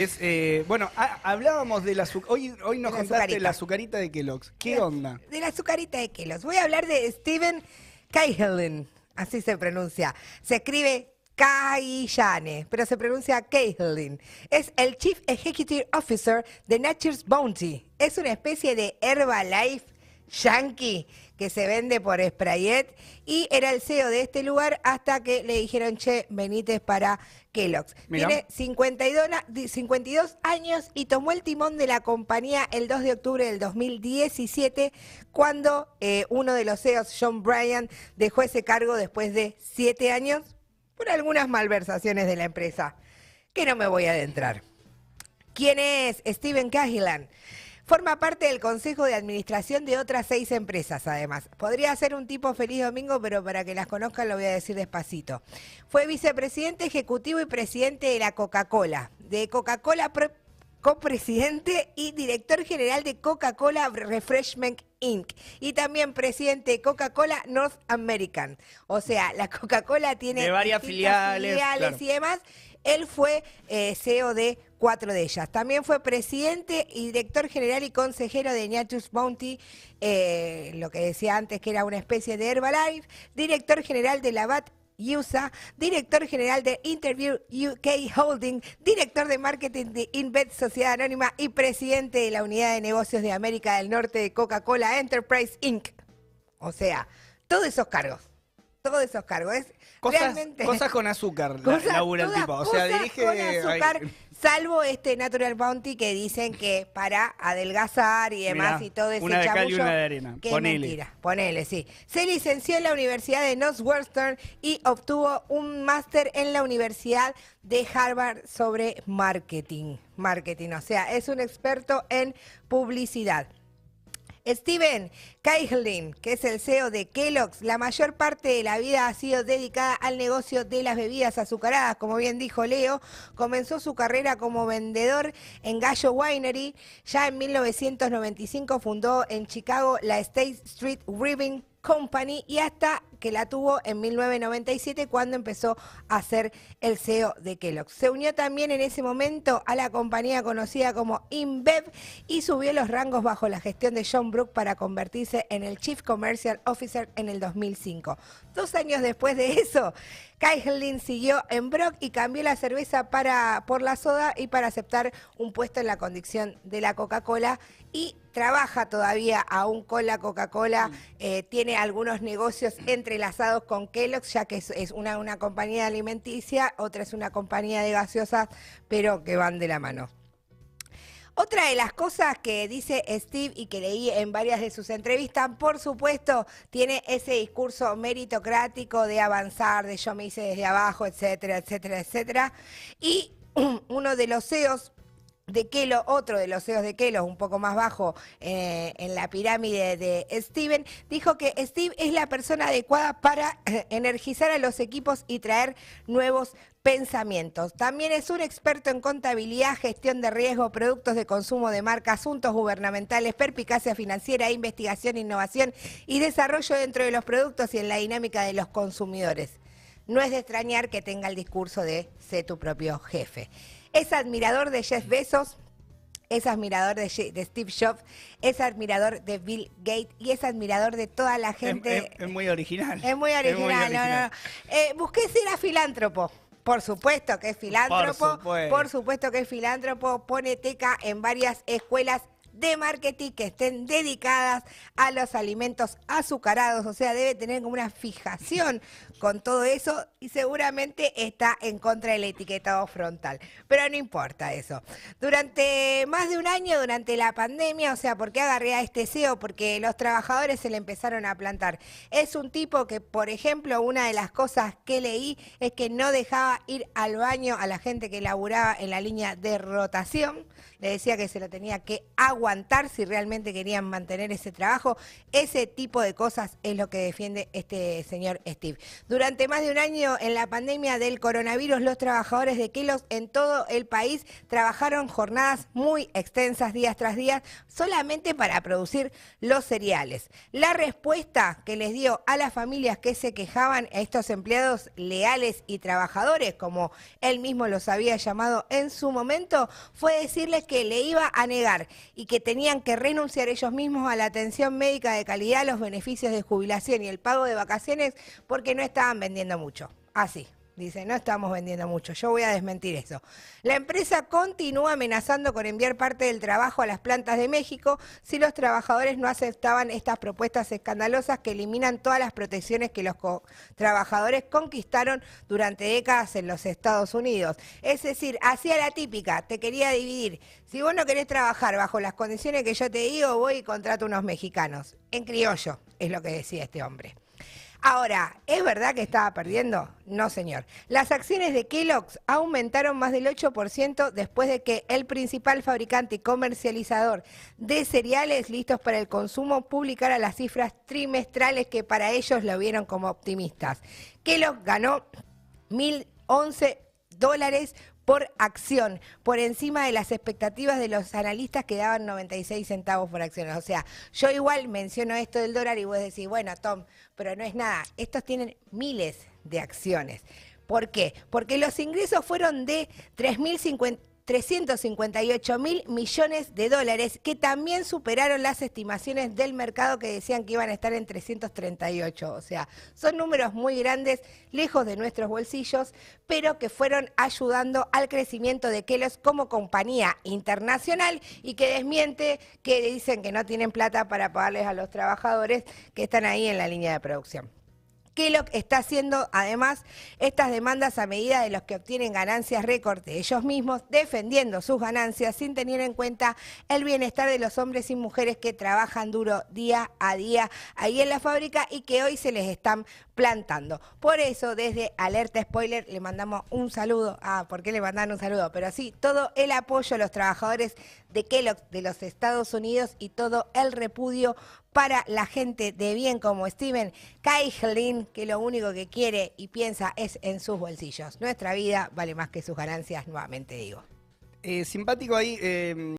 Es, eh, bueno, ha- hablábamos de la. Hoy, hoy nos De la contaste azucarita. la azucarita de Kellogg's. ¿Qué onda? De la azucarita de Kelos. Voy a hablar de Steven Cahill, así se pronuncia. Se escribe Kaiyane, pero se pronuncia Cahill. Es el Chief Executive Officer de Nature's Bounty. Es una especie de Herbalife yankee que se vende por Sprayet y era el CEO de este lugar hasta que le dijeron, che, venite para Kellogg's. Mirá. Tiene 52, na- di- 52 años y tomó el timón de la compañía el 2 de octubre del 2017, cuando eh, uno de los CEOs, John Bryan, dejó ese cargo después de siete años por algunas malversaciones de la empresa, que no me voy a adentrar. ¿Quién es Steven Cahilan? Forma parte del consejo de administración de otras seis empresas, además. Podría ser un tipo feliz domingo, pero para que las conozcan lo voy a decir despacito. Fue vicepresidente ejecutivo y presidente de la Coca-Cola. De Coca-Cola copresidente y director general de Coca-Cola Refreshment Inc. Y también presidente de Coca-Cola North American. O sea, la Coca-Cola tiene De varias filiales, filiales claro. y demás. Él fue eh, CEO de cuatro de ellas. También fue presidente y director general y consejero de Nature's Bounty, eh, lo que decía antes que era una especie de Herbalife, director general de Labat USA, director general de Interview UK Holding, director de marketing de Invet Sociedad Anónima y presidente de la unidad de negocios de América del Norte de Coca-Cola Enterprise Inc. O sea, todos esos cargos, todos esos cargos. Es Cosas, realmente... cosas con azúcar, la- Cosas- labura el todas tipo. O sea, dirige. con azúcar, ay, salvo este Natural Bounty que dicen que para adelgazar y demás Mirá, y todo ese una de cal y una de arena. que Ponele. mentira, ponele, sí. Se licenció en la Universidad de Northwestern y obtuvo un máster en la Universidad de Harvard sobre marketing. Marketing, o sea, es un experto en publicidad. Steven Kaihlin, que es el CEO de Kellogg's, la mayor parte de la vida ha sido dedicada al negocio de las bebidas azucaradas, como bien dijo Leo. Comenzó su carrera como vendedor en Gallo Winery. Ya en 1995 fundó en Chicago la State Street Brewing Company y hasta que la tuvo en 1997 cuando empezó a ser el CEO de Kellogg. Se unió también en ese momento a la compañía conocida como InBev y subió los rangos bajo la gestión de John Brook para convertirse en el Chief Commercial Officer en el 2005. Dos años después de eso, Kaihlin siguió en Brock y cambió la cerveza para, por la soda y para aceptar un puesto en la conducción de la Coca-Cola. Y trabaja todavía aún con la Coca-Cola, eh, tiene algunos negocios entrelazados con Kellogg's, ya que es, es una, una compañía alimenticia, otra es una compañía de gaseosas, pero que van de la mano. Otra de las cosas que dice Steve y que leí en varias de sus entrevistas, por supuesto, tiene ese discurso meritocrático de avanzar, de yo me hice desde abajo, etcétera, etcétera, etcétera. Y uno de los CEOs de Kelo, otro de los CEOs de Kelo, un poco más bajo eh, en la pirámide de Steven, dijo que Steve es la persona adecuada para eh, energizar a los equipos y traer nuevos pensamientos. También es un experto en contabilidad, gestión de riesgo, productos de consumo de marca, asuntos gubernamentales, perpicacia financiera, investigación, innovación y desarrollo dentro de los productos y en la dinámica de los consumidores. No es de extrañar que tenga el discurso de sé tu propio jefe. Es admirador de Jeff Bezos, es admirador de, Steve Jobs, es admirador de Bill Gates y es admirador de toda la es, gente. es- es muy original. Es muy original, no, no. Eh, busqué si era filántropo. Por supuesto que es filántropo. supuesto. Por supuesto que es filántropo. Pone teca en varias escuelas de marketing que estén dedicadas a los alimentos azucarados, o sea, debe tener como una fijación con todo eso y seguramente está en contra del etiquetado frontal. Pero no importa eso. Durante más de un año, durante la pandemia, o sea, ¿por qué agarré a este CEO? Porque los trabajadores se le empezaron a plantar. Es un tipo que, por ejemplo, una de las cosas que leí es que no dejaba ir al baño a la gente que laburaba en la línea de rotación. Le decía que se lo tenía que aguantar si realmente querían mantener ese trabajo. Ese tipo de cosas es lo que defiende este señor Steve. Durante más de un año en la pandemia del coronavirus, los trabajadores de Kellogg's en todo el país trabajaron jornadas muy extensas días tras día solamente para producir los cereales. La respuesta que les dio a las familias que se quejaban a estos empleados leales y trabajadores, como él mismo los había llamado en su momento, fue decirles que le iba a negar y que tenían que renunciar ellos mismos a la atención médica de calidad, los beneficios de jubilación y el pago de vacaciones porque no estaban vendiendo mucho. Así. Dice, no estamos vendiendo mucho. Yo voy a desmentir eso. La empresa continúa amenazando con enviar parte del trabajo a las plantas de México si los trabajadores no aceptaban estas propuestas escandalosas que eliminan todas las protecciones que los trabajadores conquistaron durante décadas en los Estados Unidos. Es decir, hacía la típica, te quería dividir. Si vos no querés trabajar bajo las condiciones que yo te digo, voy y contrato unos mexicanos. En criollo, es lo que decía este hombre. Ahora, ¿es verdad que estaba perdiendo? No, señor. Las acciones de Kellogg's aumentaron más del 8% después de que el principal fabricante y comercializador de cereales listos para el consumo publicara las cifras trimestrales que para ellos lo vieron como optimistas. Kellogg ganó 1.011 dólares por acción, por encima de las expectativas de los analistas que daban 96 centavos por acción. O sea, yo igual menciono esto del dólar y vos decís, bueno, Tom, pero no es nada. Estos tienen miles de acciones. ¿Por qué? Porque los ingresos fueron de 3.050 358 mil millones de dólares, que también superaron las estimaciones del mercado que decían que iban a estar en 338. O sea, son números muy grandes, lejos de nuestros bolsillos, pero que fueron ayudando al crecimiento de Kelos como compañía internacional y que desmiente que dicen que no tienen plata para pagarles a los trabajadores que están ahí en la línea de producción. Kellogg está haciendo además estas demandas a medida de los que obtienen ganancias récord de ellos mismos, defendiendo sus ganancias sin tener en cuenta el bienestar de los hombres y mujeres que trabajan duro día a día ahí en la fábrica y que hoy se les están plantando. Por eso, desde Alerta Spoiler, le mandamos un saludo. Ah, ¿por qué le mandan un saludo? Pero sí, todo el apoyo a los trabajadores de Kellogg de los Estados Unidos y todo el repudio para la gente de bien como Steven Kaihlin, que lo único que quiere y piensa es en sus bolsillos. Nuestra vida vale más que sus ganancias, nuevamente digo. Eh, simpático ahí. Eh,